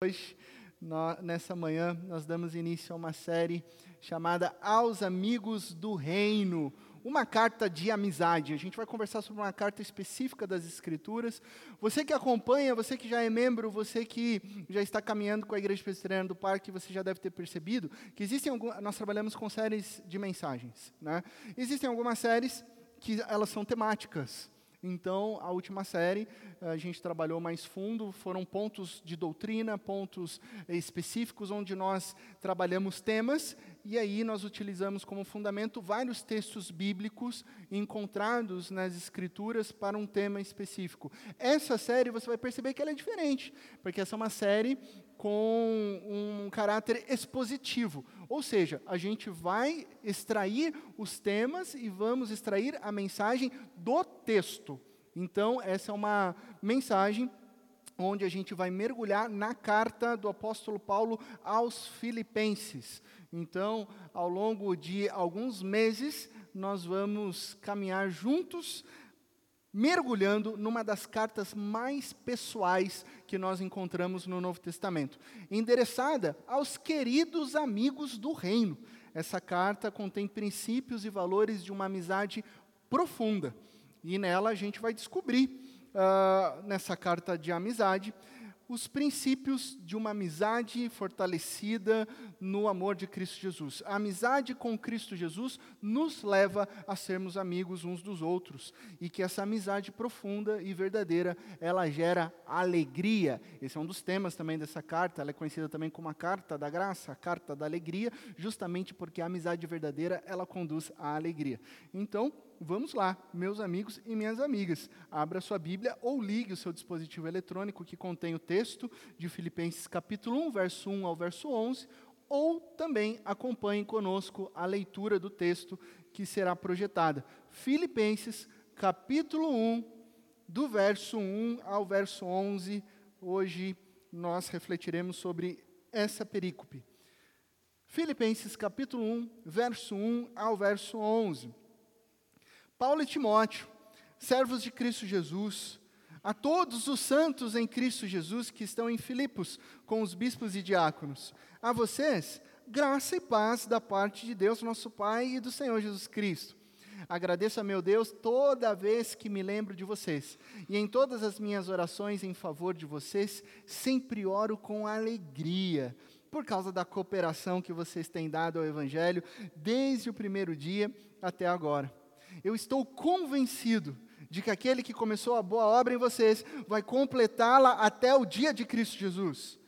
Hoje, nessa manhã, nós damos início a uma série chamada Aos Amigos do Reino, uma carta de amizade. A gente vai conversar sobre uma carta específica das Escrituras. Você que acompanha, você que já é membro, você que já está caminhando com a Igreja Presbiteriana do Parque, você já deve ter percebido que existem nós trabalhamos com séries de mensagens, né? Existem algumas séries que elas são temáticas. Então, a última série, a gente trabalhou mais fundo, foram pontos de doutrina, pontos específicos, onde nós trabalhamos temas, e aí nós utilizamos como fundamento vários textos bíblicos encontrados nas Escrituras para um tema específico. Essa série, você vai perceber que ela é diferente, porque essa é uma série com um caráter expositivo. Ou seja, a gente vai extrair os temas e vamos extrair a mensagem do texto. Então, essa é uma mensagem onde a gente vai mergulhar na carta do apóstolo Paulo aos Filipenses. Então, ao longo de alguns meses, nós vamos caminhar juntos mergulhando numa das cartas mais pessoais que nós encontramos no Novo Testamento, endereçada aos queridos amigos do reino. Essa carta contém princípios e valores de uma amizade profunda. E nela a gente vai descobrir, uh, nessa carta de amizade, os princípios de uma amizade fortalecida no amor de Cristo Jesus. A amizade com Cristo Jesus nos leva a sermos amigos uns dos outros e que essa amizade profunda e verdadeira, ela gera alegria. Esse é um dos temas também dessa carta, ela é conhecida também como a carta da graça, a carta da alegria, justamente porque a amizade verdadeira, ela conduz à alegria. Então, vamos lá, meus amigos e minhas amigas. Abra sua Bíblia ou ligue o seu dispositivo eletrônico que contém o texto de Filipenses capítulo 1, verso 1 ao verso 11, ou também acompanhe conosco a leitura do texto que será projetada. Filipenses capítulo 1, do verso 1 ao verso 11. Hoje nós refletiremos sobre essa perícope. Filipenses capítulo 1, verso 1 ao verso 11. Paulo e Timóteo, servos de Cristo Jesus, a todos os santos em Cristo Jesus que estão em Filipos, com os bispos e diáconos. A vocês, graça e paz da parte de Deus, nosso Pai, e do Senhor Jesus Cristo. Agradeço a meu Deus toda vez que me lembro de vocês, e em todas as minhas orações em favor de vocês, sempre oro com alegria, por causa da cooperação que vocês têm dado ao Evangelho desde o primeiro dia até agora eu estou convencido de que aquele que começou a boa obra em vocês vai completá-la até o dia de Cristo Jesus.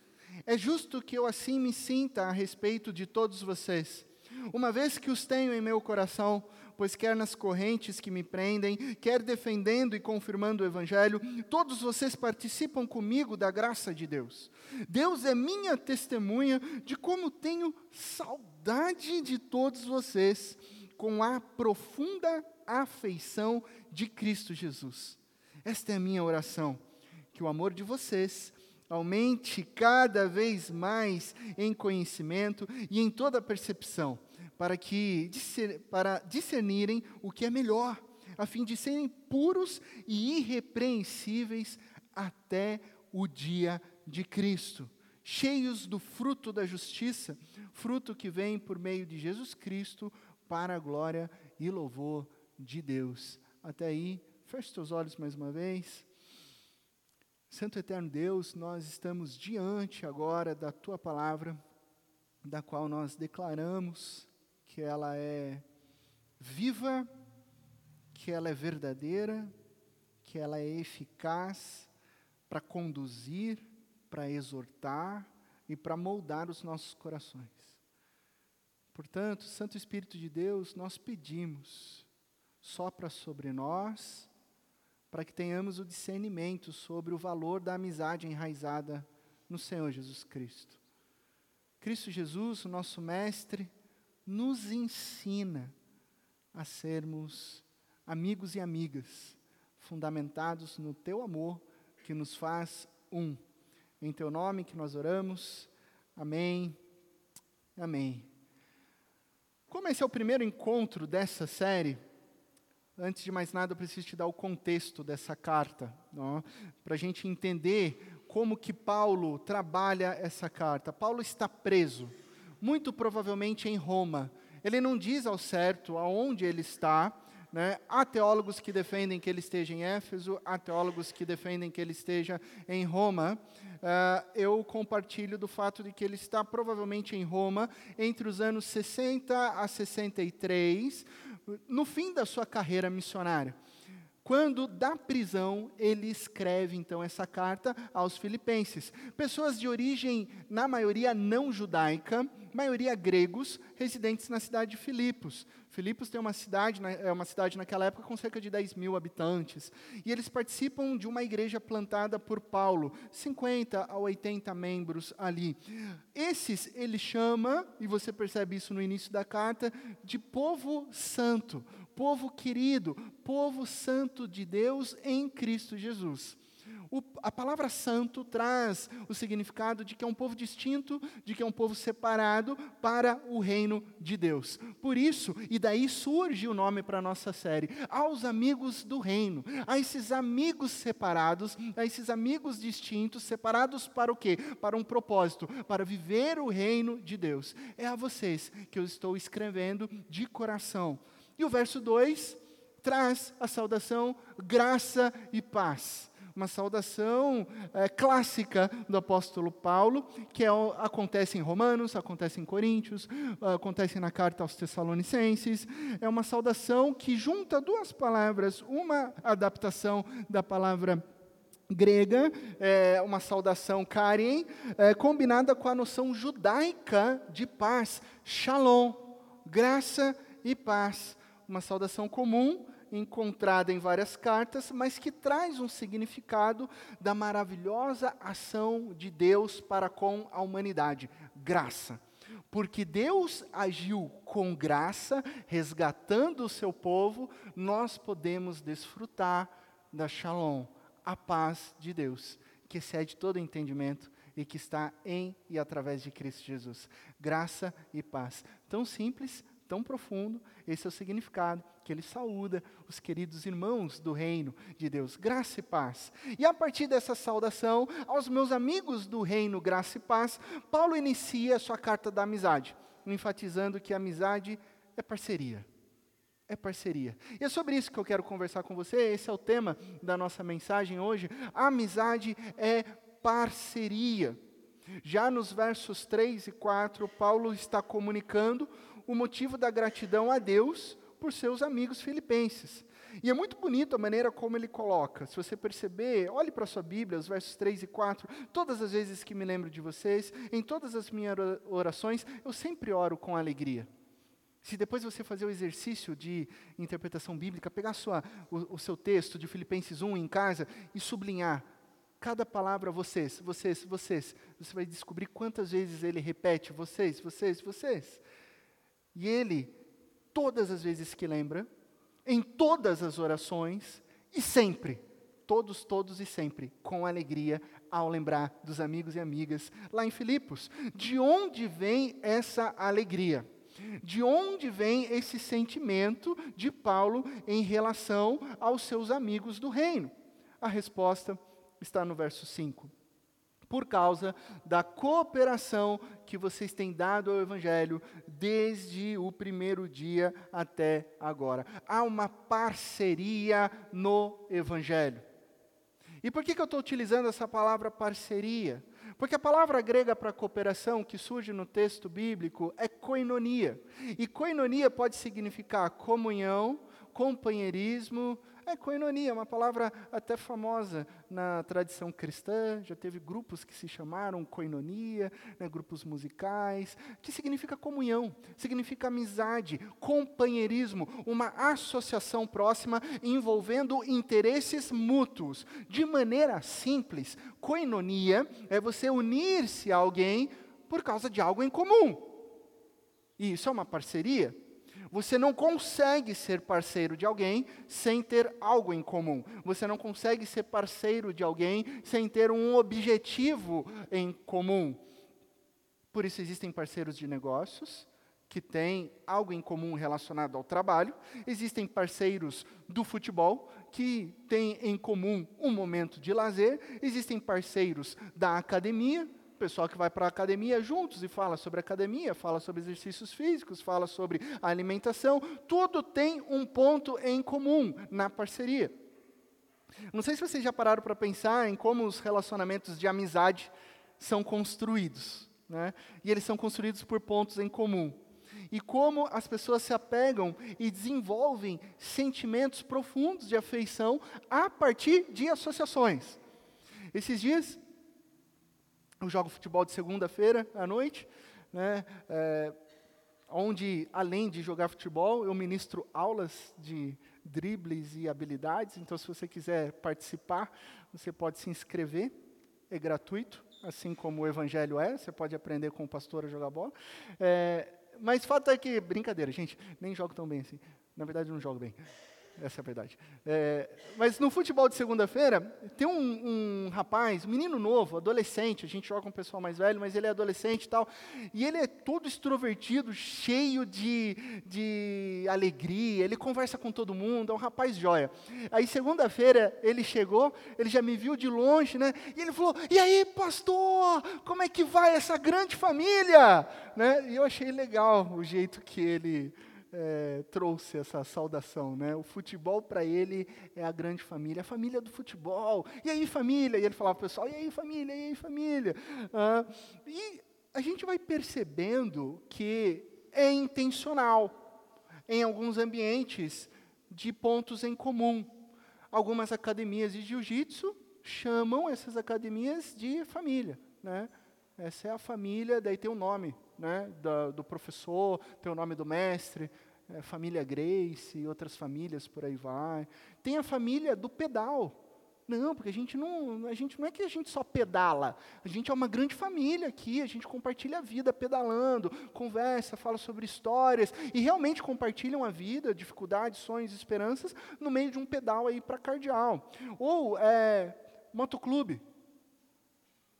É justo que eu assim me sinta a respeito de todos vocês, uma vez que os tenho em meu coração, pois quer nas correntes que me prendem, quer defendendo e confirmando o Evangelho, todos vocês participam comigo da graça de Deus. Deus é minha testemunha de como tenho saudade de todos vocês, com a profunda afeição de Cristo Jesus. Esta é a minha oração, que o amor de vocês aumente cada vez mais em conhecimento e em toda percepção, para que para discernirem o que é melhor, a fim de serem puros e irrepreensíveis até o dia de Cristo, cheios do fruto da justiça, fruto que vem por meio de Jesus Cristo para a glória e louvor de Deus. Até aí, feche seus olhos mais uma vez. Santo Eterno Deus, nós estamos diante agora da tua palavra, da qual nós declaramos que ela é viva, que ela é verdadeira, que ela é eficaz para conduzir, para exortar e para moldar os nossos corações. Portanto, Santo Espírito de Deus, nós pedimos sopra sobre nós, para que tenhamos o discernimento sobre o valor da amizade enraizada no Senhor Jesus Cristo. Cristo Jesus, o nosso Mestre, nos ensina a sermos amigos e amigas, fundamentados no Teu amor, que nos faz um. Em Teu nome que nós oramos. Amém. Amém. Como esse é o primeiro encontro dessa série, Antes de mais nada, eu preciso te dar o contexto dessa carta, para a gente entender como que Paulo trabalha essa carta. Paulo está preso, muito provavelmente em Roma. Ele não diz ao certo aonde ele está, né? Há teólogos que defendem que ele esteja em Éfeso, há teólogos que defendem que ele esteja em Roma. Uh, eu compartilho do fato de que ele está provavelmente em Roma entre os anos 60 a 63, no fim da sua carreira missionária. Quando da prisão, ele escreve então essa carta aos filipenses. Pessoas de origem, na maioria não judaica, maioria gregos, residentes na cidade de Filipos. Filipos tem uma cidade, é uma cidade naquela época com cerca de 10 mil habitantes. E eles participam de uma igreja plantada por Paulo, 50 a 80 membros ali. Esses ele chama, e você percebe isso no início da carta, de povo santo, povo querido, povo santo de Deus em Cristo Jesus. O, a palavra santo traz o significado de que é um povo distinto, de que é um povo separado para o reino de Deus. Por isso, e daí surge o nome para a nossa série, aos amigos do reino, a esses amigos separados, a esses amigos distintos, separados para o quê? Para um propósito, para viver o reino de Deus. É a vocês que eu estou escrevendo de coração. E o verso 2 traz a saudação graça e paz uma saudação é, clássica do apóstolo Paulo, que é, acontece em Romanos, acontece em Coríntios, acontece na carta aos Tessalonicenses. É uma saudação que junta duas palavras, uma adaptação da palavra grega, é, uma saudação karien, é, combinada com a noção judaica de paz, shalom, graça e paz. Uma saudação comum encontrada em várias cartas, mas que traz um significado da maravilhosa ação de Deus para com a humanidade graça. Porque Deus agiu com graça, resgatando o seu povo, nós podemos desfrutar da shalom, a paz de Deus, que excede todo entendimento e que está em e através de Cristo Jesus. Graça e paz. Tão simples, tão profundo, esse é o significado que ele saúda os queridos irmãos do reino de Deus. Graça e paz. E a partir dessa saudação, aos meus amigos do reino, graça e paz, Paulo inicia a sua carta da amizade, enfatizando que a amizade é parceria. É parceria. E é sobre isso que eu quero conversar com você. Esse é o tema da nossa mensagem hoje. A amizade é parceria. Já nos versos 3 e 4, Paulo está comunicando o motivo da gratidão a Deus por seus amigos filipenses. E é muito bonito a maneira como ele coloca. Se você perceber, olhe para a sua Bíblia, os versos 3 e 4. Todas as vezes que me lembro de vocês, em todas as minhas orações, eu sempre oro com alegria. Se depois você fazer o exercício de interpretação bíblica, pegar sua, o, o seu texto de Filipenses 1 em casa e sublinhar cada palavra vocês, vocês, vocês, você vai descobrir quantas vezes ele repete vocês, vocês, vocês. E ele, todas as vezes que lembra, em todas as orações, e sempre, todos, todos e sempre, com alegria, ao lembrar dos amigos e amigas lá em Filipos. De onde vem essa alegria? De onde vem esse sentimento de Paulo em relação aos seus amigos do reino? A resposta está no verso 5 por causa da cooperação que vocês têm dado ao Evangelho desde o primeiro dia até agora. Há uma parceria no Evangelho. E por que, que eu estou utilizando essa palavra parceria? Porque a palavra grega para cooperação que surge no texto bíblico é koinonia. E koinonia pode significar comunhão, companheirismo, é coinonia, uma palavra até famosa na tradição cristã, já teve grupos que se chamaram coinonia, né, grupos musicais, que significa comunhão, significa amizade, companheirismo, uma associação próxima envolvendo interesses mútuos. De maneira simples, coinonia é você unir-se a alguém por causa de algo em comum. E isso é uma parceria. Você não consegue ser parceiro de alguém sem ter algo em comum. Você não consegue ser parceiro de alguém sem ter um objetivo em comum. Por isso existem parceiros de negócios, que têm algo em comum relacionado ao trabalho, existem parceiros do futebol que têm em comum um momento de lazer, existem parceiros da academia, pessoal que vai para a academia juntos e fala sobre academia, fala sobre exercícios físicos, fala sobre alimentação, tudo tem um ponto em comum na parceria. Não sei se vocês já pararam para pensar em como os relacionamentos de amizade são construídos. Né? E eles são construídos por pontos em comum e como as pessoas se apegam e desenvolvem sentimentos profundos de afeição a partir de associações. Esses dias, eu jogo futebol de segunda-feira à noite, né, é, onde, além de jogar futebol, eu ministro aulas de dribles e habilidades. Então, se você quiser participar, você pode se inscrever, é gratuito, assim como o evangelho é, você pode aprender com o pastor a jogar bola. É, mas fato é que, brincadeira, gente, nem jogo tão bem assim. Na verdade, não jogo bem. Essa é a verdade. É, mas no futebol de segunda-feira, tem um, um, rapaz, um menino novo, adolescente, a gente joga com um pessoal mais velho, mas ele é adolescente e tal, e ele é todo extrovertido, cheio de, de alegria, ele conversa com todo mundo, é um rapaz joia. Aí segunda-feira ele chegou, ele já me viu de longe, né? E ele falou: E aí, pastor, como é que vai essa grande família? Né? E eu achei legal o jeito que ele é, trouxe essa saudação, né? O futebol para ele é a grande família, a família do futebol. E aí, família? E ele falava para o pessoal: e aí, família? E aí, família? Ah, e a gente vai percebendo que é intencional em alguns ambientes de pontos em comum. Algumas academias de jiu-jitsu chamam essas academias de família, né? Essa é a família, daí tem o nome, né, da, do professor, tem o nome do mestre, é, família Grace e outras famílias por aí vai. Tem a família do pedal. Não, porque a gente não, a gente não é que a gente só pedala. A gente é uma grande família aqui, a gente compartilha a vida pedalando, conversa, fala sobre histórias e realmente compartilham a vida, dificuldades, sonhos, esperanças no meio de um pedal aí para cardeal. Ou é, motoclube.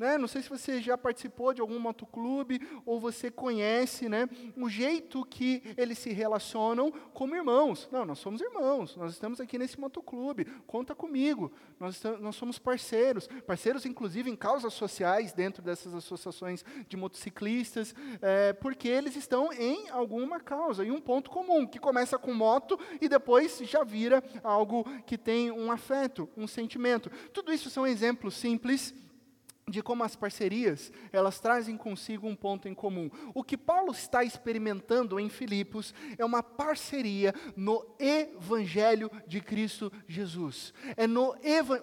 Né? Não sei se você já participou de algum motoclube ou você conhece né, o jeito que eles se relacionam como irmãos. Não, nós somos irmãos, nós estamos aqui nesse motoclube, conta comigo, nós, estamos, nós somos parceiros, parceiros inclusive em causas sociais dentro dessas associações de motociclistas, é, porque eles estão em alguma causa, em um ponto comum, que começa com moto e depois já vira algo que tem um afeto, um sentimento. Tudo isso são exemplos simples de como as parcerias, elas trazem consigo um ponto em comum. O que Paulo está experimentando em Filipos é uma parceria no evangelho de Cristo Jesus. É no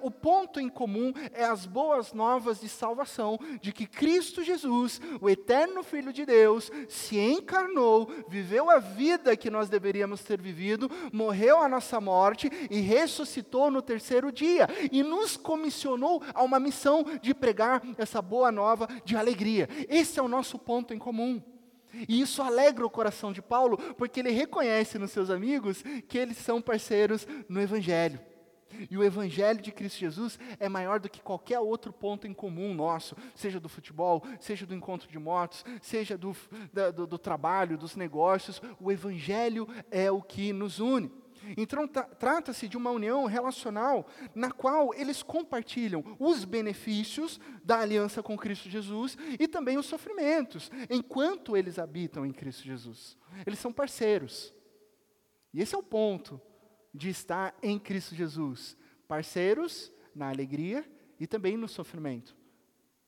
o ponto em comum é as boas novas de salvação de que Cristo Jesus, o eterno filho de Deus, se encarnou, viveu a vida que nós deveríamos ter vivido, morreu a nossa morte e ressuscitou no terceiro dia e nos comissionou a uma missão de pregar essa boa nova de alegria. Esse é o nosso ponto em comum. E isso alegra o coração de Paulo, porque ele reconhece nos seus amigos que eles são parceiros no Evangelho. E o Evangelho de Cristo Jesus é maior do que qualquer outro ponto em comum nosso, seja do futebol, seja do encontro de motos, seja do, da, do, do trabalho, dos negócios. O Evangelho é o que nos une. Então, trata-se de uma união relacional na qual eles compartilham os benefícios da aliança com Cristo Jesus e também os sofrimentos, enquanto eles habitam em Cristo Jesus. Eles são parceiros. E esse é o ponto de estar em Cristo Jesus: parceiros na alegria e também no sofrimento.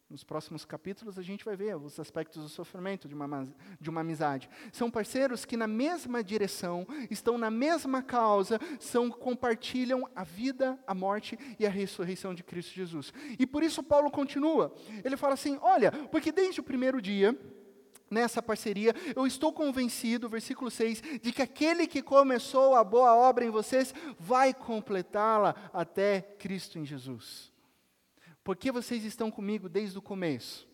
Nos próximos capítulos a gente vai ver os aspectos do sofrimento de uma, de uma amizade. São parceiros que na mesma direção, estão na mesma causa, são compartilham a vida, a morte e a ressurreição de Cristo Jesus. E por isso Paulo continua. Ele fala assim: "Olha, porque desde o primeiro dia nessa parceria, eu estou convencido, versículo 6, de que aquele que começou a boa obra em vocês vai completá-la até Cristo em Jesus. Porque vocês estão comigo desde o começo.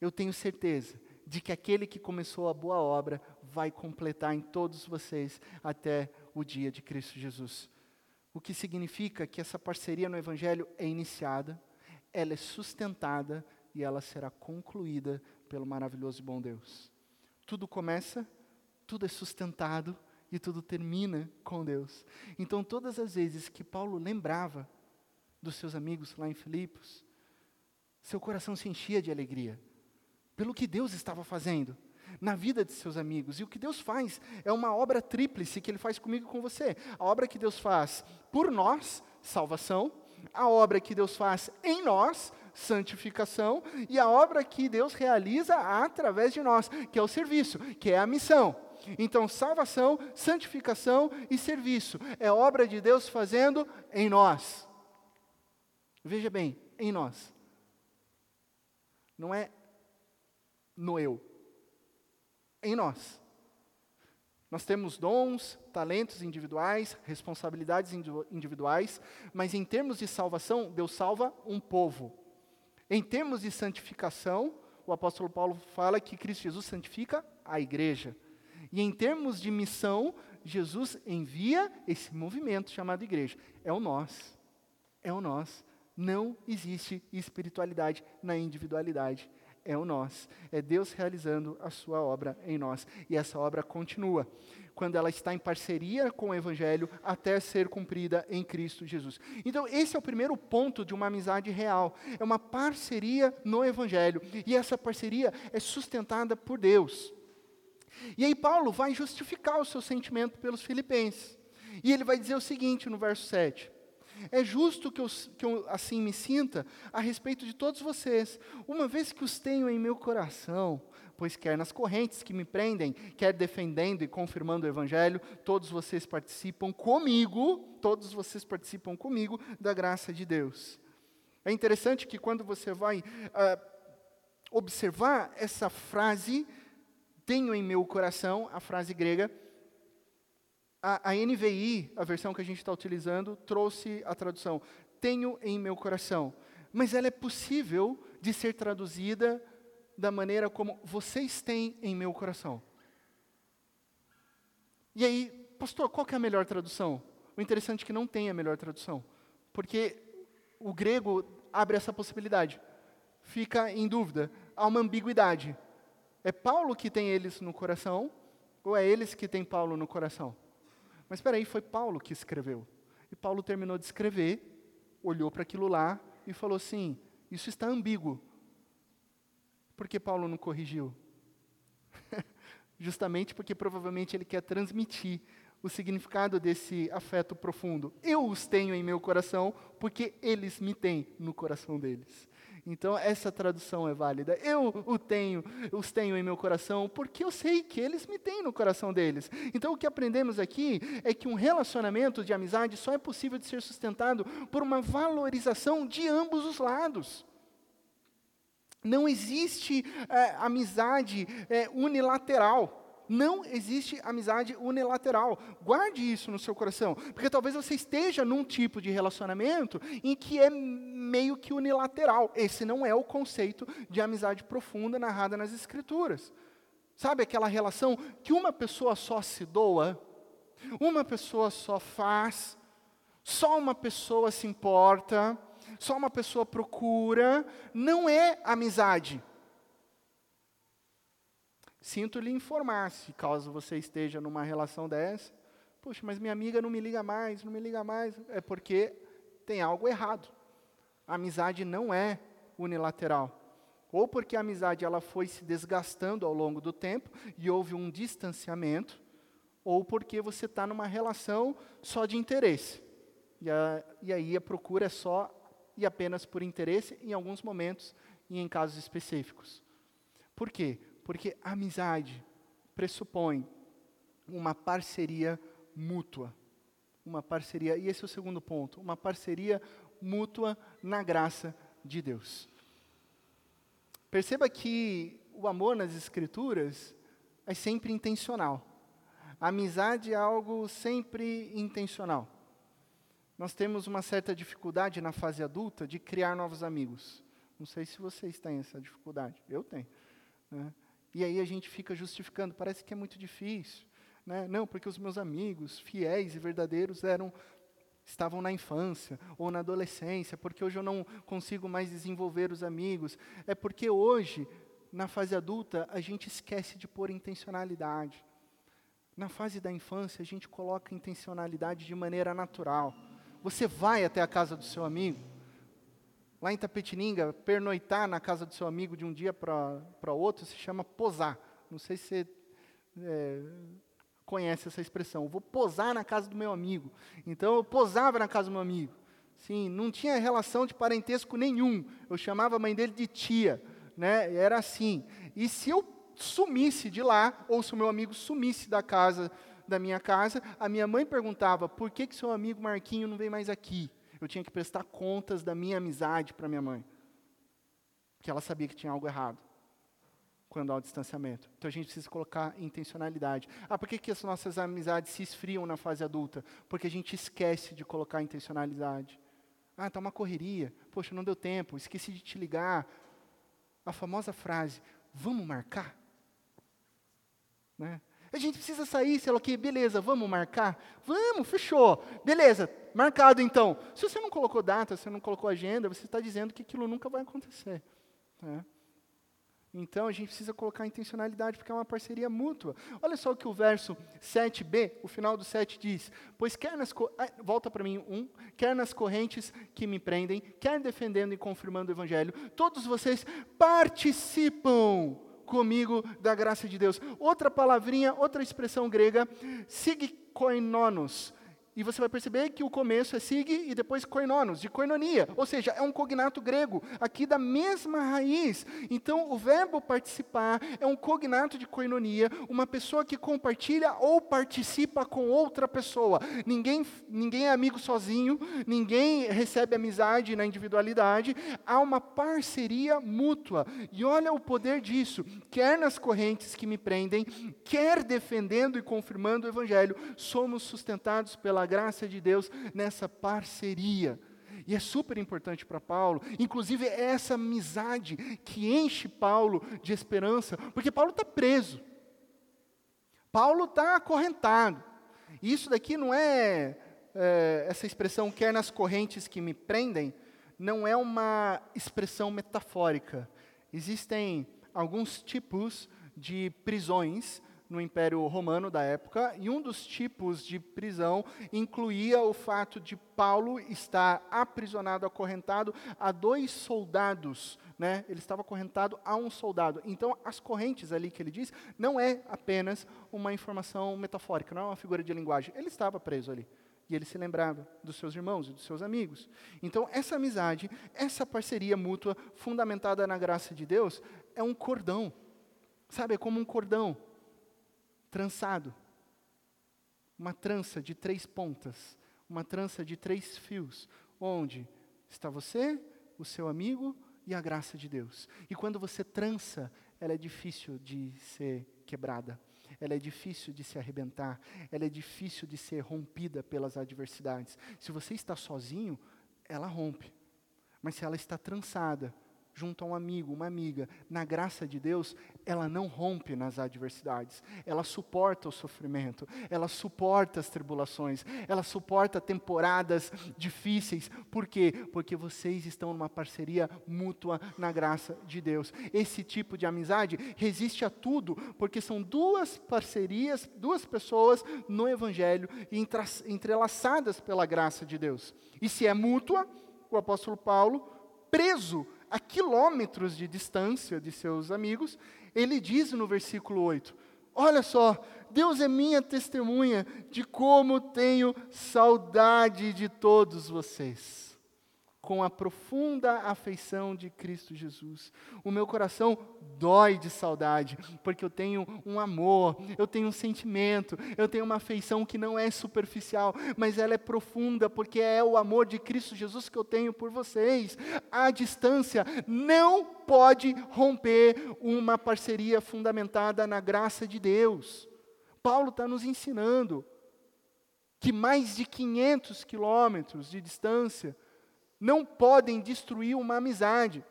Eu tenho certeza de que aquele que começou a boa obra vai completar em todos vocês até o dia de Cristo Jesus. O que significa que essa parceria no Evangelho é iniciada, ela é sustentada e ela será concluída pelo maravilhoso e bom Deus. Tudo começa tudo é sustentado e tudo termina com Deus. Então, todas as vezes que Paulo lembrava dos seus amigos lá em Filipos, seu coração se enchia de alegria pelo que Deus estava fazendo na vida de seus amigos. E o que Deus faz é uma obra tríplice que Ele faz comigo e com você. A obra que Deus faz por nós, salvação, a obra que Deus faz em nós, santificação, e a obra que Deus realiza através de nós, que é o serviço, que é a missão. Então, salvação, santificação e serviço é obra de Deus fazendo em nós. Veja bem, em nós. Não é no eu, em nós. Nós temos dons, talentos individuais, responsabilidades individuais, mas em termos de salvação, Deus salva um povo. Em termos de santificação, o apóstolo Paulo fala que Cristo Jesus santifica a igreja. E em termos de missão, Jesus envia esse movimento chamado igreja. É o nós. É o nós. Não existe espiritualidade na individualidade é o nós. É Deus realizando a sua obra em nós. E essa obra continua quando ela está em parceria com o Evangelho até ser cumprida em Cristo Jesus. Então, esse é o primeiro ponto de uma amizade real. É uma parceria no Evangelho. E essa parceria é sustentada por Deus. E aí, Paulo vai justificar o seu sentimento pelos filipenses. E ele vai dizer o seguinte no verso 7. É justo que eu, que eu assim me sinta a respeito de todos vocês, uma vez que os tenho em meu coração, pois quer nas correntes que me prendem, quer defendendo e confirmando o Evangelho, todos vocês participam comigo, todos vocês participam comigo da graça de Deus. É interessante que quando você vai uh, observar essa frase, tenho em meu coração, a frase grega, a, a NVI, a versão que a gente está utilizando, trouxe a tradução: tenho em meu coração. Mas ela é possível de ser traduzida da maneira como vocês têm em meu coração. E aí, pastor, qual é a melhor tradução? O interessante é que não tem a melhor tradução, porque o grego abre essa possibilidade. Fica em dúvida, há uma ambiguidade. É Paulo que tem eles no coração, ou é eles que têm Paulo no coração? Mas espera aí, foi Paulo que escreveu. E Paulo terminou de escrever, olhou para aquilo lá e falou assim: Isso está ambíguo. Por que Paulo não corrigiu? Justamente porque provavelmente ele quer transmitir o significado desse afeto profundo. Eu os tenho em meu coração porque eles me têm no coração deles. Então, essa tradução é válida. Eu o tenho, os tenho em meu coração, porque eu sei que eles me têm no coração deles. Então, o que aprendemos aqui é que um relacionamento de amizade só é possível de ser sustentado por uma valorização de ambos os lados. Não existe é, amizade é, unilateral. Não existe amizade unilateral. Guarde isso no seu coração, porque talvez você esteja num tipo de relacionamento em que é meio que unilateral. Esse não é o conceito de amizade profunda narrada nas Escrituras. Sabe aquela relação que uma pessoa só se doa, uma pessoa só faz, só uma pessoa se importa, só uma pessoa procura, não é amizade. Sinto lhe informar, se caso você esteja numa relação dessa, puxa, mas minha amiga não me liga mais, não me liga mais, é porque tem algo errado. A amizade não é unilateral. Ou porque a amizade ela foi se desgastando ao longo do tempo e houve um distanciamento, ou porque você está numa relação só de interesse. E, a, e aí a procura é só e apenas por interesse em alguns momentos e em casos específicos. Por quê? Porque a amizade pressupõe uma parceria mútua. Uma parceria, e esse é o segundo ponto, uma parceria mútua na graça de Deus. Perceba que o amor nas Escrituras é sempre intencional. A amizade é algo sempre intencional. Nós temos uma certa dificuldade na fase adulta de criar novos amigos. Não sei se vocês têm essa dificuldade. Eu tenho. Né? E aí a gente fica justificando, parece que é muito difícil. Né? Não, porque os meus amigos fiéis e verdadeiros eram estavam na infância ou na adolescência, porque hoje eu não consigo mais desenvolver os amigos. É porque hoje, na fase adulta, a gente esquece de pôr intencionalidade. Na fase da infância, a gente coloca intencionalidade de maneira natural. Você vai até a casa do seu amigo, lá em Tapetininga, pernoitar na casa do seu amigo de um dia para outro se chama posar. Não sei se é, conhece essa expressão. Vou posar na casa do meu amigo. Então eu posava na casa do meu amigo. Sim, não tinha relação de parentesco nenhum. Eu chamava a mãe dele de tia, né? Era assim. E se eu sumisse de lá, ou se o meu amigo sumisse da casa, da minha casa, a minha mãe perguntava: por que, que seu amigo Marquinho não vem mais aqui? Eu tinha que prestar contas da minha amizade para minha mãe. Porque ela sabia que tinha algo errado quando há o distanciamento. Então a gente precisa colocar intencionalidade. Ah, por que, que as nossas amizades se esfriam na fase adulta? Porque a gente esquece de colocar intencionalidade. Ah, está uma correria. Poxa, não deu tempo, esqueci de te ligar. A famosa frase, vamos marcar? Né? A gente precisa sair, sei lá o quê, beleza, vamos marcar? Vamos, fechou. Beleza, marcado então. Se você não colocou data, se você não colocou agenda, você está dizendo que aquilo nunca vai acontecer. Né? Então a gente precisa colocar intencionalidade, porque é uma parceria mútua. Olha só o que o verso 7b, o final do 7 diz: Pois quer nas. Volta para mim, um. Quer nas correntes que me prendem, quer defendendo e confirmando o evangelho, todos vocês participam comigo da graça de Deus. Outra palavrinha, outra expressão grega, sigkoinonos e você vai perceber que o começo é sig e depois koinonos, de koinonia. Ou seja, é um cognato grego, aqui da mesma raiz. Então, o verbo participar é um cognato de koinonia, uma pessoa que compartilha ou participa com outra pessoa. Ninguém, ninguém é amigo sozinho, ninguém recebe amizade na individualidade. Há uma parceria mútua. E olha o poder disso. Quer nas correntes que me prendem, quer defendendo e confirmando o evangelho, somos sustentados pela graça de Deus nessa parceria. E é super importante para Paulo, inclusive é essa amizade que enche Paulo de esperança, porque Paulo está preso. Paulo está acorrentado. E isso daqui não é, é, essa expressão quer nas correntes que me prendem, não é uma expressão metafórica. Existem alguns tipos de prisões no Império Romano da época, e um dos tipos de prisão incluía o fato de Paulo estar aprisionado, acorrentado a dois soldados. Né? Ele estava acorrentado a um soldado. Então, as correntes ali que ele diz não é apenas uma informação metafórica, não é uma figura de linguagem. Ele estava preso ali. E ele se lembrava dos seus irmãos e dos seus amigos. Então, essa amizade, essa parceria mútua, fundamentada na graça de Deus, é um cordão. Sabe, é como um cordão trançado. Uma trança de três pontas, uma trança de três fios, onde está você, o seu amigo e a graça de Deus. E quando você trança, ela é difícil de ser quebrada, ela é difícil de se arrebentar, ela é difícil de ser rompida pelas adversidades. Se você está sozinho, ela rompe. Mas se ela está trançada, junto a um amigo, uma amiga, na graça de Deus, ela não rompe nas adversidades, ela suporta o sofrimento, ela suporta as tribulações, ela suporta temporadas difíceis. Por quê? Porque vocês estão numa parceria mútua na graça de Deus. Esse tipo de amizade resiste a tudo, porque são duas parcerias, duas pessoas no Evangelho entrelaçadas pela graça de Deus. E se é mútua, o apóstolo Paulo, preso a quilômetros de distância de seus amigos, ele diz no versículo 8: Olha só, Deus é minha testemunha de como tenho saudade de todos vocês com a profunda afeição de Cristo Jesus. O meu coração dói de saudade, porque eu tenho um amor, eu tenho um sentimento, eu tenho uma afeição que não é superficial, mas ela é profunda, porque é o amor de Cristo Jesus que eu tenho por vocês. A distância não pode romper uma parceria fundamentada na graça de Deus. Paulo está nos ensinando que mais de 500 quilômetros de distância não podem destruir uma amizade.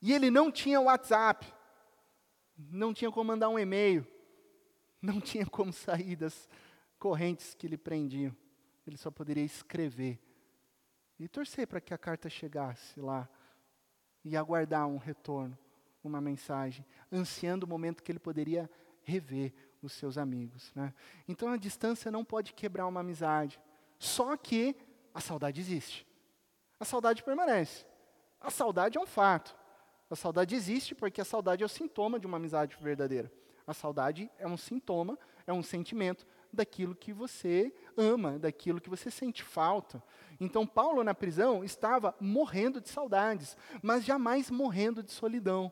E ele não tinha WhatsApp, não tinha como mandar um e-mail, não tinha como sair das correntes que lhe prendiam. Ele só poderia escrever e torcer para que a carta chegasse lá e aguardar um retorno, uma mensagem, ansiando o momento que ele poderia rever os seus amigos. Né? Então a distância não pode quebrar uma amizade. Só que a saudade existe. A saudade permanece. A saudade é um fato. A saudade existe porque a saudade é o sintoma de uma amizade verdadeira. A saudade é um sintoma, é um sentimento daquilo que você ama, daquilo que você sente falta. Então, Paulo na prisão estava morrendo de saudades, mas jamais morrendo de solidão.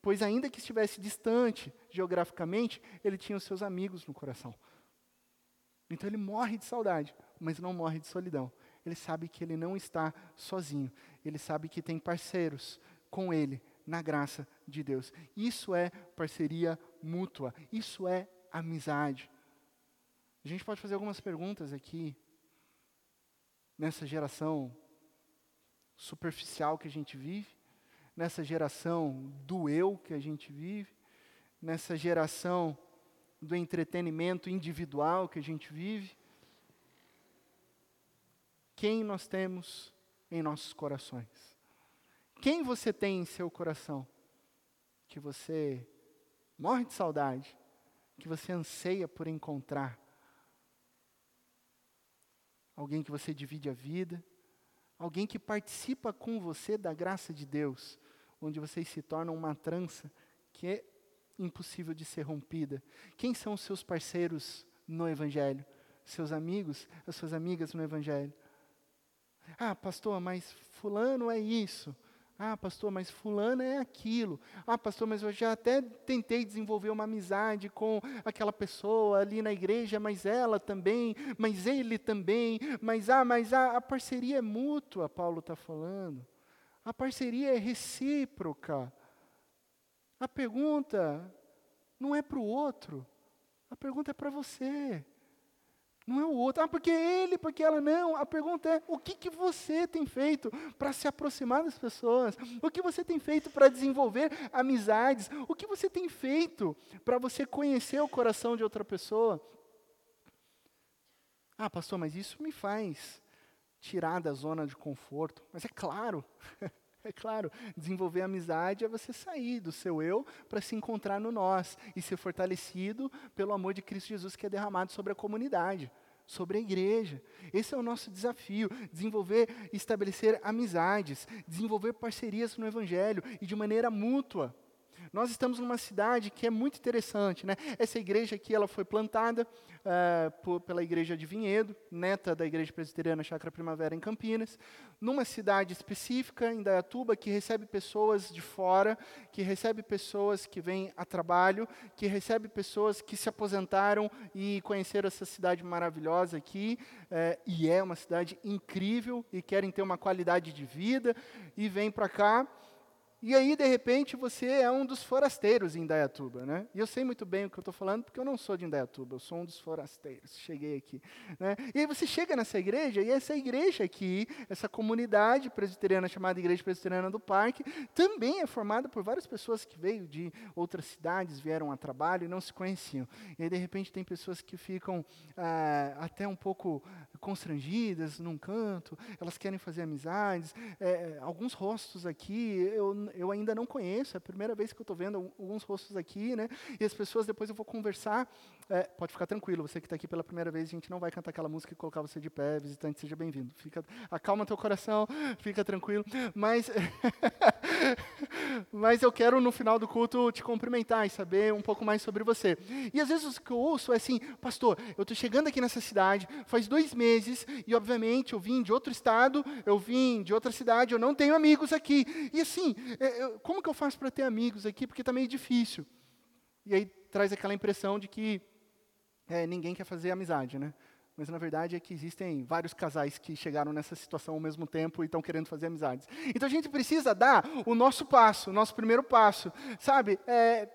Pois, ainda que estivesse distante geograficamente, ele tinha os seus amigos no coração. Então, ele morre de saudade, mas não morre de solidão. Ele sabe que ele não está sozinho. Ele sabe que tem parceiros com ele na graça de Deus. Isso é parceria mútua. Isso é amizade. A gente pode fazer algumas perguntas aqui, nessa geração superficial que a gente vive, nessa geração do eu que a gente vive, nessa geração do entretenimento individual que a gente vive. Quem nós temos em nossos corações? Quem você tem em seu coração? Que você morre de saudade, que você anseia por encontrar alguém que você divide a vida, alguém que participa com você da graça de Deus, onde vocês se tornam uma trança que é impossível de ser rompida. Quem são os seus parceiros no Evangelho? Seus amigos, as suas amigas no Evangelho? Ah, pastor, mas Fulano é isso. Ah, pastor, mas fulano é aquilo. Ah, pastor, mas eu já até tentei desenvolver uma amizade com aquela pessoa ali na igreja, mas ela também, mas ele também, mas ah, mas a, a parceria é mútua, Paulo está falando. A parceria é recíproca. A pergunta não é para o outro, a pergunta é para você. Não é o outro. Ah, porque ele, porque ela. Não. A pergunta é: o que, que você tem feito para se aproximar das pessoas? O que você tem feito para desenvolver amizades? O que você tem feito para você conhecer o coração de outra pessoa? Ah, pastor, mas isso me faz tirar da zona de conforto. Mas é claro. É claro, desenvolver amizade é você sair do seu eu para se encontrar no nós e ser fortalecido pelo amor de Cristo Jesus que é derramado sobre a comunidade sobre a igreja. Esse é o nosso desafio: desenvolver, estabelecer amizades, desenvolver parcerias no Evangelho e de maneira mútua. Nós estamos numa cidade que é muito interessante, né? Essa igreja aqui, ela foi plantada uh, por, pela igreja de Vinhedo, neta da igreja presbiteriana Chácara Primavera em Campinas, numa cidade específica, em Dayatuba, que recebe pessoas de fora, que recebe pessoas que vêm a trabalho, que recebe pessoas que se aposentaram e conheceram essa cidade maravilhosa aqui, uh, e é uma cidade incrível e querem ter uma qualidade de vida e vêm para cá e aí, de repente, você é um dos forasteiros em Indaiatuba, né? E eu sei muito bem o que eu estou falando, porque eu não sou de Indaiatuba, eu sou um dos forasteiros, cheguei aqui. Né? E aí você chega nessa igreja, e essa igreja aqui, essa comunidade presbiteriana chamada Igreja Presbiteriana do Parque, também é formada por várias pessoas que veio de outras cidades, vieram a trabalho e não se conheciam. E aí, de repente, tem pessoas que ficam ah, até um pouco constrangidas num canto, elas querem fazer amizades. É, alguns rostos aqui, eu eu ainda não conheço, é a primeira vez que eu estou vendo alguns rostos aqui, né? E as pessoas, depois eu vou conversar. É, pode ficar tranquilo, você que está aqui pela primeira vez, a gente não vai cantar aquela música e colocar você de pé, visitante, seja bem-vindo. Fica, acalma teu coração, fica tranquilo. Mas, mas eu quero, no final do culto, te cumprimentar e saber um pouco mais sobre você. E às vezes o que eu ouço é assim, pastor, eu estou chegando aqui nessa cidade, faz dois meses, e obviamente eu vim de outro estado, eu vim de outra cidade, eu não tenho amigos aqui. E assim, é, como que eu faço para ter amigos aqui? Porque está meio difícil. E aí traz aquela impressão de que é, ninguém quer fazer amizade, né? Mas na verdade é que existem vários casais que chegaram nessa situação ao mesmo tempo e estão querendo fazer amizades. Então a gente precisa dar o nosso passo, o nosso primeiro passo. Sabe, é,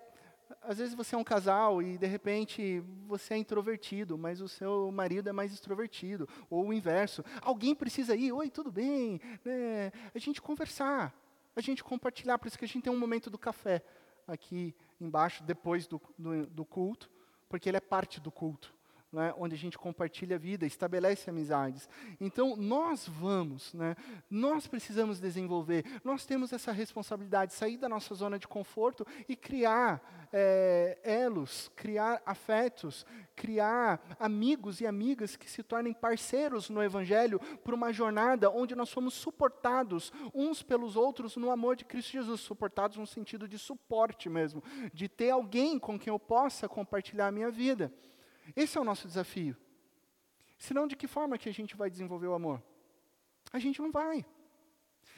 às vezes você é um casal e de repente você é introvertido, mas o seu marido é mais extrovertido, ou o inverso. Alguém precisa ir, oi, tudo bem? Né? A gente conversar, a gente compartilhar. Por isso que a gente tem um momento do café aqui embaixo, depois do, do, do culto, porque ele é parte do culto. Né, onde a gente compartilha a vida, estabelece amizades. Então, nós vamos, né, nós precisamos desenvolver, nós temos essa responsabilidade de sair da nossa zona de conforto e criar é, elos, criar afetos, criar amigos e amigas que se tornem parceiros no Evangelho por uma jornada onde nós somos suportados uns pelos outros no amor de Cristo Jesus, suportados no sentido de suporte mesmo, de ter alguém com quem eu possa compartilhar a minha vida. Esse é o nosso desafio. Senão, de que forma que a gente vai desenvolver o amor? A gente não vai.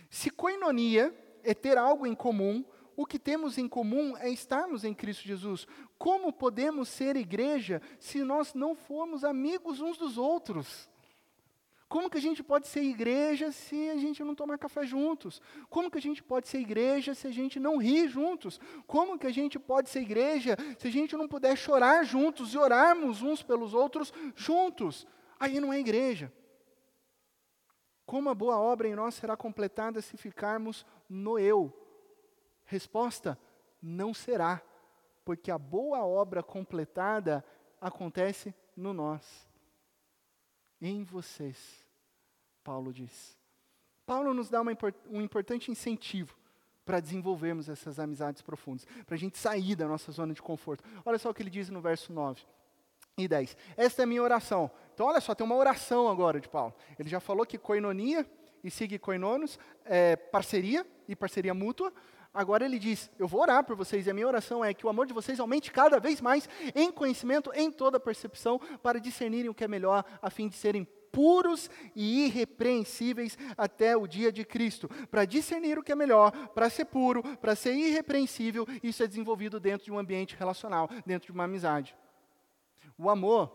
Se coinonia é ter algo em comum, o que temos em comum é estarmos em Cristo Jesus. Como podemos ser igreja se nós não formos amigos uns dos outros? Como que a gente pode ser igreja se a gente não tomar café juntos? Como que a gente pode ser igreja se a gente não rir juntos? Como que a gente pode ser igreja se a gente não puder chorar juntos e orarmos uns pelos outros juntos? Aí não é igreja. Como a boa obra em nós será completada se ficarmos no eu? Resposta: não será, porque a boa obra completada acontece no nós em vocês, Paulo diz. Paulo nos dá um importante incentivo para desenvolvermos essas amizades profundas, para a gente sair da nossa zona de conforto. Olha só o que ele diz no verso 9 e 10. Esta é a minha oração. Então, olha só, tem uma oração agora de Paulo. Ele já falou que coinonia e sigue coinonos é parceria e parceria mútua. Agora ele diz: Eu vou orar por vocês, e a minha oração é que o amor de vocês aumente cada vez mais em conhecimento, em toda percepção, para discernirem o que é melhor, a fim de serem puros e irrepreensíveis até o dia de Cristo. Para discernir o que é melhor, para ser puro, para ser irrepreensível, isso é desenvolvido dentro de um ambiente relacional, dentro de uma amizade. O amor,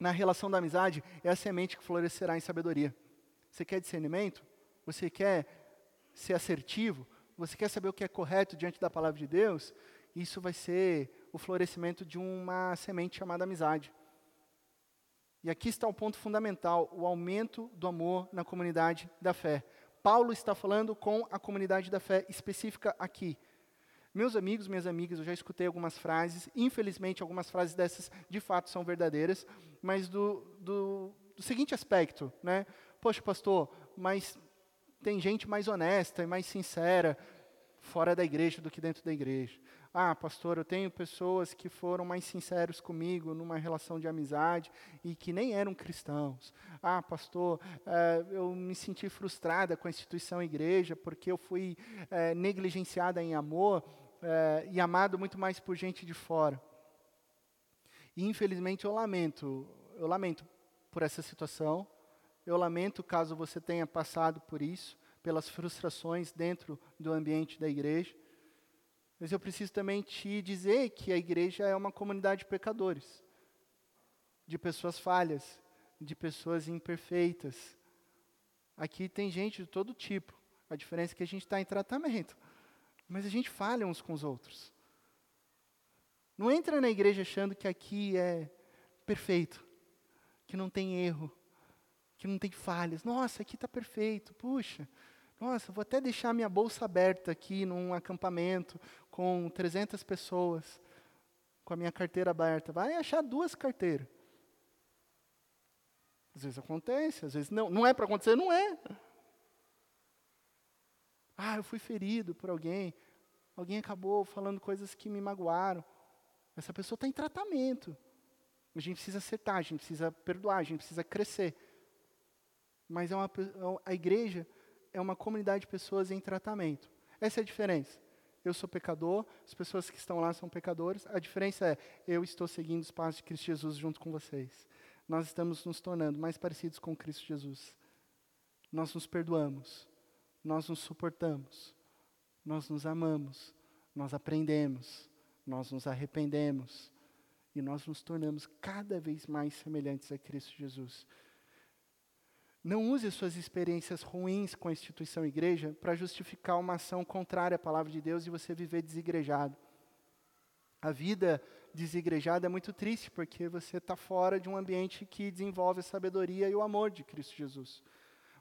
na relação da amizade, é a semente que florescerá em sabedoria. Você quer discernimento? Você quer ser assertivo? Você quer saber o que é correto diante da palavra de Deus, isso vai ser o florescimento de uma semente chamada amizade. E aqui está o ponto fundamental, o aumento do amor na comunidade da fé. Paulo está falando com a comunidade da fé específica aqui. Meus amigos, minhas amigas, eu já escutei algumas frases, infelizmente algumas frases dessas de fato são verdadeiras, mas do, do, do seguinte aspecto, né? Poxa, pastor, mas tem gente mais honesta e mais sincera fora da igreja do que dentro da igreja. Ah, pastor, eu tenho pessoas que foram mais sinceros comigo numa relação de amizade e que nem eram cristãos. Ah, pastor, eh, eu me senti frustrada com a instituição igreja porque eu fui eh, negligenciada em amor eh, e amado muito mais por gente de fora. E infelizmente eu lamento, eu lamento por essa situação. Eu lamento caso você tenha passado por isso, pelas frustrações dentro do ambiente da igreja. Mas eu preciso também te dizer que a igreja é uma comunidade de pecadores, de pessoas falhas, de pessoas imperfeitas. Aqui tem gente de todo tipo. A diferença é que a gente está em tratamento. Mas a gente falha uns com os outros. Não entra na igreja achando que aqui é perfeito, que não tem erro, que não tem falhas. Nossa, aqui está perfeito. Puxa, nossa, vou até deixar minha bolsa aberta aqui num acampamento com 300 pessoas, com a minha carteira aberta. Vai achar duas carteiras. Às vezes acontece, às vezes não. Não é para acontecer, não é. Ah, eu fui ferido por alguém. Alguém acabou falando coisas que me magoaram. Essa pessoa está em tratamento. A gente precisa acertar, a gente precisa perdoar, a gente precisa crescer. Mas é uma, a igreja é uma comunidade de pessoas em tratamento. Essa é a diferença. Eu sou pecador, as pessoas que estão lá são pecadores. A diferença é, eu estou seguindo os passos de Cristo Jesus junto com vocês. Nós estamos nos tornando mais parecidos com Cristo Jesus. Nós nos perdoamos, nós nos suportamos, nós nos amamos, nós aprendemos, nós nos arrependemos e nós nos tornamos cada vez mais semelhantes a Cristo Jesus. Não use suas experiências ruins com a instituição igreja para justificar uma ação contrária à palavra de Deus e você viver desigrejado. A vida desigrejada é muito triste porque você está fora de um ambiente que desenvolve a sabedoria e o amor de Cristo Jesus.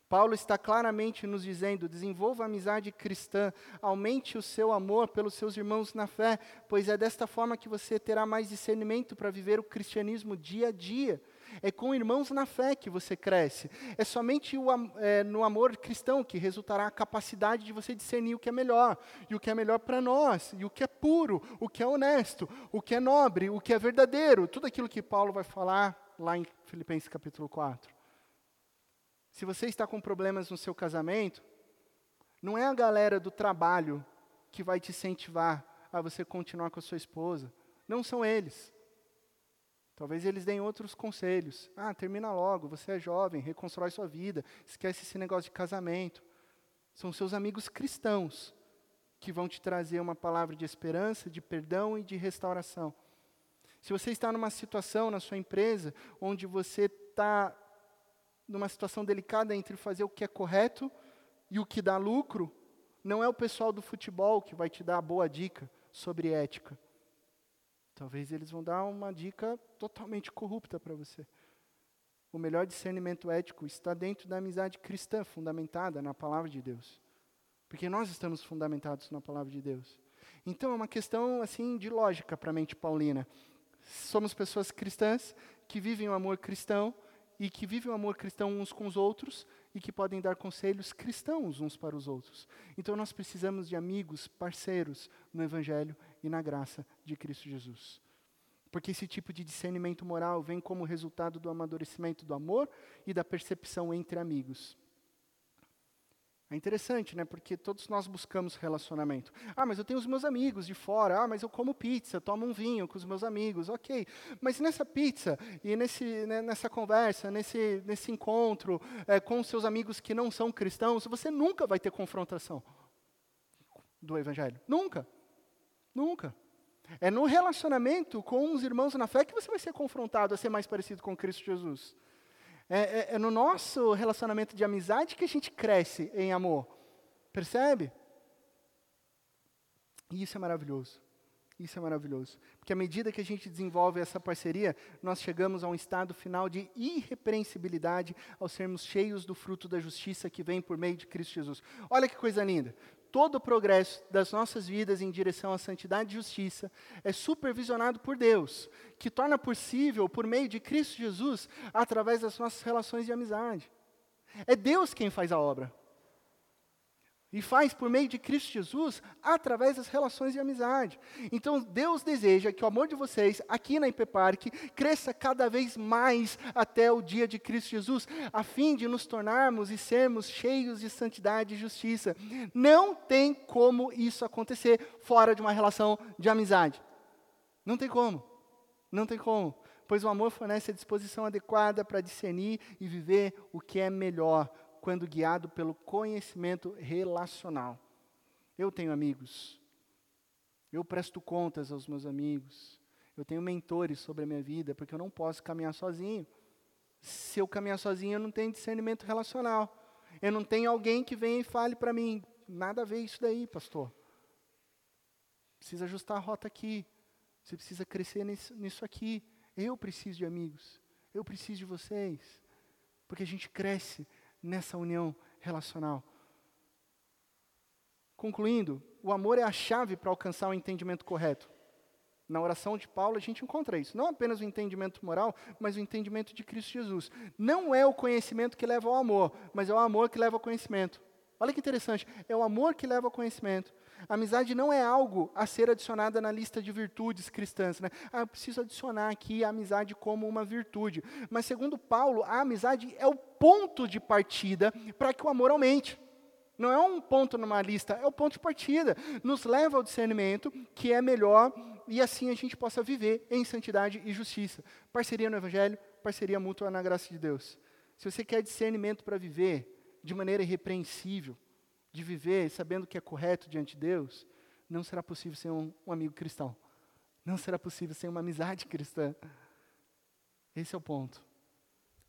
Paulo está claramente nos dizendo: desenvolva a amizade cristã, aumente o seu amor pelos seus irmãos na fé, pois é desta forma que você terá mais discernimento para viver o cristianismo dia a dia. É com irmãos na fé que você cresce. É somente o, é, no amor cristão que resultará a capacidade de você discernir o que é melhor, e o que é melhor para nós, e o que é puro, o que é honesto, o que é nobre, o que é verdadeiro. Tudo aquilo que Paulo vai falar lá em Filipenses capítulo 4. Se você está com problemas no seu casamento, não é a galera do trabalho que vai te incentivar a você continuar com a sua esposa. Não são eles. Talvez eles deem outros conselhos. Ah, termina logo, você é jovem, reconstrói sua vida, esquece esse negócio de casamento. São seus amigos cristãos que vão te trazer uma palavra de esperança, de perdão e de restauração. Se você está numa situação na sua empresa onde você está numa situação delicada entre fazer o que é correto e o que dá lucro, não é o pessoal do futebol que vai te dar a boa dica sobre ética. Talvez eles vão dar uma dica totalmente corrupta para você. O melhor discernimento ético está dentro da amizade cristã, fundamentada na palavra de Deus. Porque nós estamos fundamentados na palavra de Deus. Então é uma questão assim de lógica para a mente paulina. Somos pessoas cristãs que vivem o amor cristão, e que vivem o amor cristão uns com os outros e que podem dar conselhos cristãos uns para os outros. Então nós precisamos de amigos, parceiros no Evangelho e na graça de Cristo Jesus. Porque esse tipo de discernimento moral vem como resultado do amadurecimento do amor e da percepção entre amigos. É interessante, né? Porque todos nós buscamos relacionamento. Ah, mas eu tenho os meus amigos de fora. Ah, mas eu como pizza, tomo um vinho com os meus amigos. Ok. Mas nessa pizza e nesse, né, nessa conversa, nesse, nesse encontro é, com seus amigos que não são cristãos, você nunca vai ter confrontação do Evangelho. Nunca. Nunca. É no relacionamento com os irmãos na fé que você vai ser confrontado a ser mais parecido com Cristo Jesus. É, é, é no nosso relacionamento de amizade que a gente cresce em amor. Percebe? E isso é maravilhoso. Isso é maravilhoso. Porque à medida que a gente desenvolve essa parceria, nós chegamos a um estado final de irrepreensibilidade ao sermos cheios do fruto da justiça que vem por meio de Cristo Jesus. Olha que coisa linda todo o progresso das nossas vidas em direção à santidade e justiça é supervisionado por Deus, que torna possível, por meio de Cristo Jesus, através das nossas relações de amizade. É Deus quem faz a obra. E faz por meio de Cristo Jesus, através das relações de amizade. Então, Deus deseja que o amor de vocês, aqui na IP cresça cada vez mais até o dia de Cristo Jesus, a fim de nos tornarmos e sermos cheios de santidade e justiça. Não tem como isso acontecer fora de uma relação de amizade. Não tem como. Não tem como. Pois o amor fornece a disposição adequada para discernir e viver o que é melhor quando guiado pelo conhecimento relacional. Eu tenho amigos. Eu presto contas aos meus amigos. Eu tenho mentores sobre a minha vida, porque eu não posso caminhar sozinho. Se eu caminhar sozinho, eu não tenho discernimento relacional. Eu não tenho alguém que venha e fale para mim: nada a ver isso daí, pastor. Precisa ajustar a rota aqui. Você precisa crescer nisso, nisso aqui. Eu preciso de amigos. Eu preciso de vocês. Porque a gente cresce nessa união relacional. Concluindo, o amor é a chave para alcançar o entendimento correto. Na oração de Paulo a gente encontra isso. Não apenas o entendimento moral, mas o entendimento de Cristo Jesus. Não é o conhecimento que leva ao amor, mas é o amor que leva ao conhecimento. Olha que interessante, é o amor que leva ao conhecimento. Amizade não é algo a ser adicionada na lista de virtudes cristãs. Né? Ah, eu preciso adicionar aqui a amizade como uma virtude. Mas, segundo Paulo, a amizade é o ponto de partida para que o amor aumente. Não é um ponto numa lista, é o ponto de partida. Nos leva ao discernimento que é melhor e assim a gente possa viver em santidade e justiça. Parceria no Evangelho, parceria mútua na graça de Deus. Se você quer discernimento para viver de maneira irrepreensível, de viver sabendo que é correto diante de Deus, não será possível sem um, um amigo cristão. Não será possível sem uma amizade cristã. Esse é o ponto.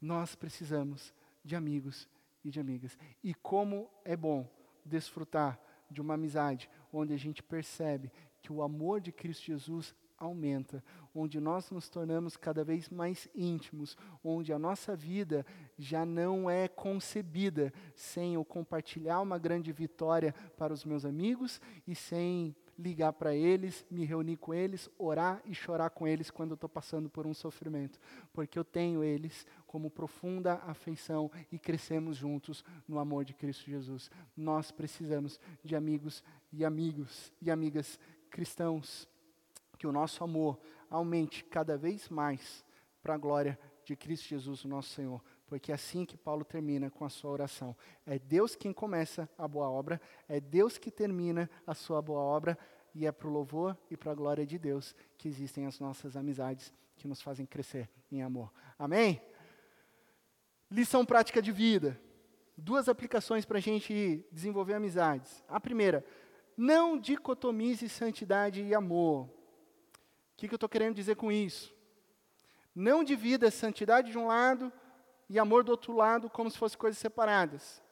Nós precisamos de amigos e de amigas. E como é bom desfrutar de uma amizade onde a gente percebe que o amor de Cristo Jesus aumenta, onde nós nos tornamos cada vez mais íntimos, onde a nossa vida já não é concebida sem eu compartilhar uma grande vitória para os meus amigos e sem ligar para eles, me reunir com eles, orar e chorar com eles quando eu estou passando por um sofrimento, porque eu tenho eles como profunda afeição e crescemos juntos no amor de Cristo Jesus. Nós precisamos de amigos e amigos e amigas cristãos, que o nosso amor aumente cada vez mais para a glória de Cristo Jesus, o nosso Senhor. Porque é assim que Paulo termina com a sua oração. É Deus quem começa a boa obra, é Deus que termina a sua boa obra, e é para o louvor e para a glória de Deus que existem as nossas amizades que nos fazem crescer em amor. Amém? Lição prática de vida. Duas aplicações para a gente desenvolver amizades. A primeira, não dicotomize santidade e amor. O que, que eu estou querendo dizer com isso? Não divida santidade de um lado e amor do outro lado como se fossem coisas separadas.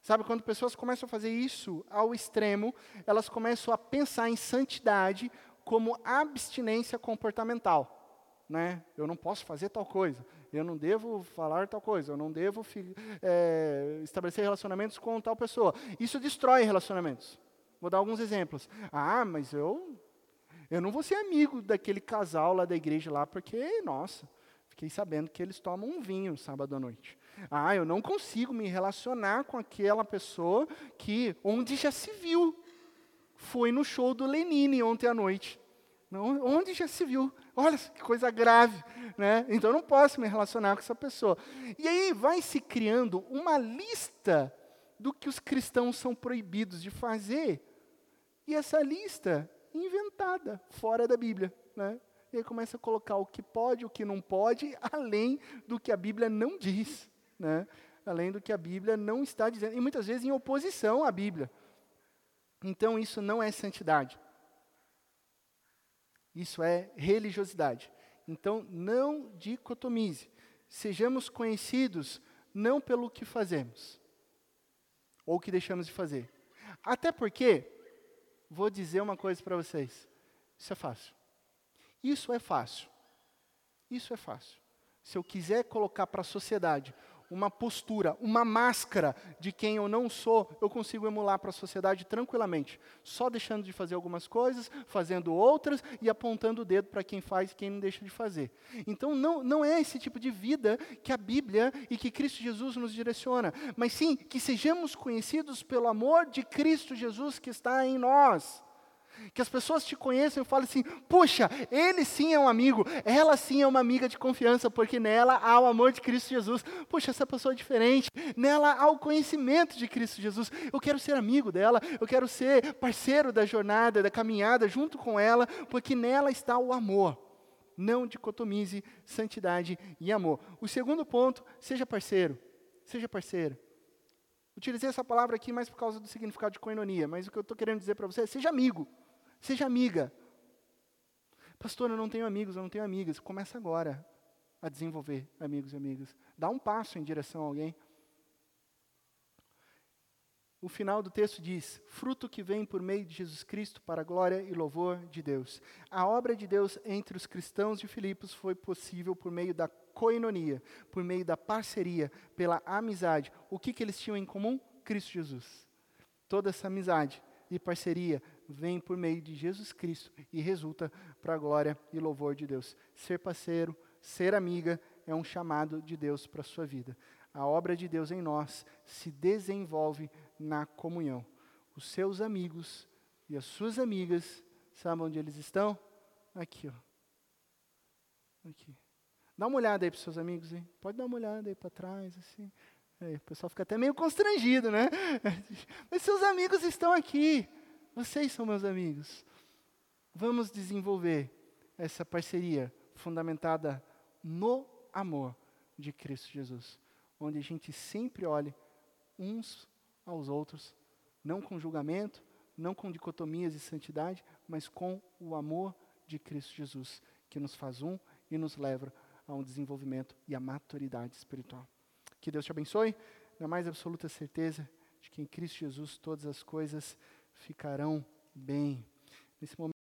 Sabe, quando pessoas começam a fazer isso ao extremo, elas começam a pensar em santidade como abstinência comportamental. Né? Eu não posso fazer tal coisa, eu não devo falar tal coisa, eu não devo é, estabelecer relacionamentos com tal pessoa. Isso destrói relacionamentos. Vou dar alguns exemplos. Ah, mas eu, eu não vou ser amigo daquele casal lá da igreja lá, porque, nossa, fiquei sabendo que eles tomam um vinho sábado à noite. Ah, eu não consigo me relacionar com aquela pessoa que, onde já se viu, foi no show do Lenine ontem à noite. Não, onde já se viu? Olha que coisa grave, né? Então eu não posso me relacionar com essa pessoa. E aí vai se criando uma lista do que os cristãos são proibidos de fazer. E essa lista inventada, fora da Bíblia. Né? E aí começa a colocar o que pode, o que não pode, além do que a Bíblia não diz. Né? Além do que a Bíblia não está dizendo. E muitas vezes em oposição à Bíblia. Então isso não é santidade. Isso é religiosidade. Então não dicotomize. Sejamos conhecidos não pelo que fazemos ou que deixamos de fazer. Até porque vou dizer uma coisa para vocês. Isso é fácil. Isso é fácil. Isso é fácil. Se eu quiser colocar para a sociedade uma postura, uma máscara de quem eu não sou, eu consigo emular para a sociedade tranquilamente. Só deixando de fazer algumas coisas, fazendo outras e apontando o dedo para quem faz e quem não deixa de fazer. Então, não, não é esse tipo de vida que a Bíblia e que Cristo Jesus nos direciona, mas sim que sejamos conhecidos pelo amor de Cristo Jesus que está em nós. Que as pessoas te conheçam e falem assim: puxa, ele sim é um amigo, ela sim é uma amiga de confiança, porque nela há o amor de Cristo Jesus. Puxa, essa pessoa é diferente, nela há o conhecimento de Cristo Jesus. Eu quero ser amigo dela, eu quero ser parceiro da jornada, da caminhada junto com ela, porque nela está o amor. Não dicotomize santidade e amor. O segundo ponto, seja parceiro. Seja parceiro. Utilizei essa palavra aqui mais por causa do significado de coinonia, mas o que eu estou querendo dizer para você é: seja amigo. Seja amiga. Pastor, eu não tenho amigos, eu não tenho amigas. Começa agora a desenvolver amigos e amigas. Dá um passo em direção a alguém. O final do texto diz: fruto que vem por meio de Jesus Cristo para a glória e louvor de Deus. A obra de Deus entre os cristãos de Filipos foi possível por meio da coinonia, por meio da parceria, pela amizade. O que, que eles tinham em comum? Cristo Jesus. Toda essa amizade e parceria vem por meio de Jesus Cristo e resulta para a glória e louvor de Deus. Ser parceiro, ser amiga é um chamado de Deus para a sua vida. A obra de Deus em nós se desenvolve na comunhão. Os seus amigos e as suas amigas, sabem onde eles estão? Aqui, ó. Aqui. Dá uma olhada aí para seus amigos, hein? Pode dar uma olhada aí para trás, assim. Aí, o pessoal fica até meio constrangido, né? Mas seus amigos estão aqui. Vocês são meus amigos. Vamos desenvolver essa parceria fundamentada no amor de Cristo Jesus, onde a gente sempre olhe uns aos outros, não com julgamento, não com dicotomias de santidade, mas com o amor de Cristo Jesus, que nos faz um e nos leva a um desenvolvimento e a maturidade espiritual. Que Deus te abençoe, na mais absoluta certeza de que em Cristo Jesus todas as coisas ficarão bem. Nesse momento,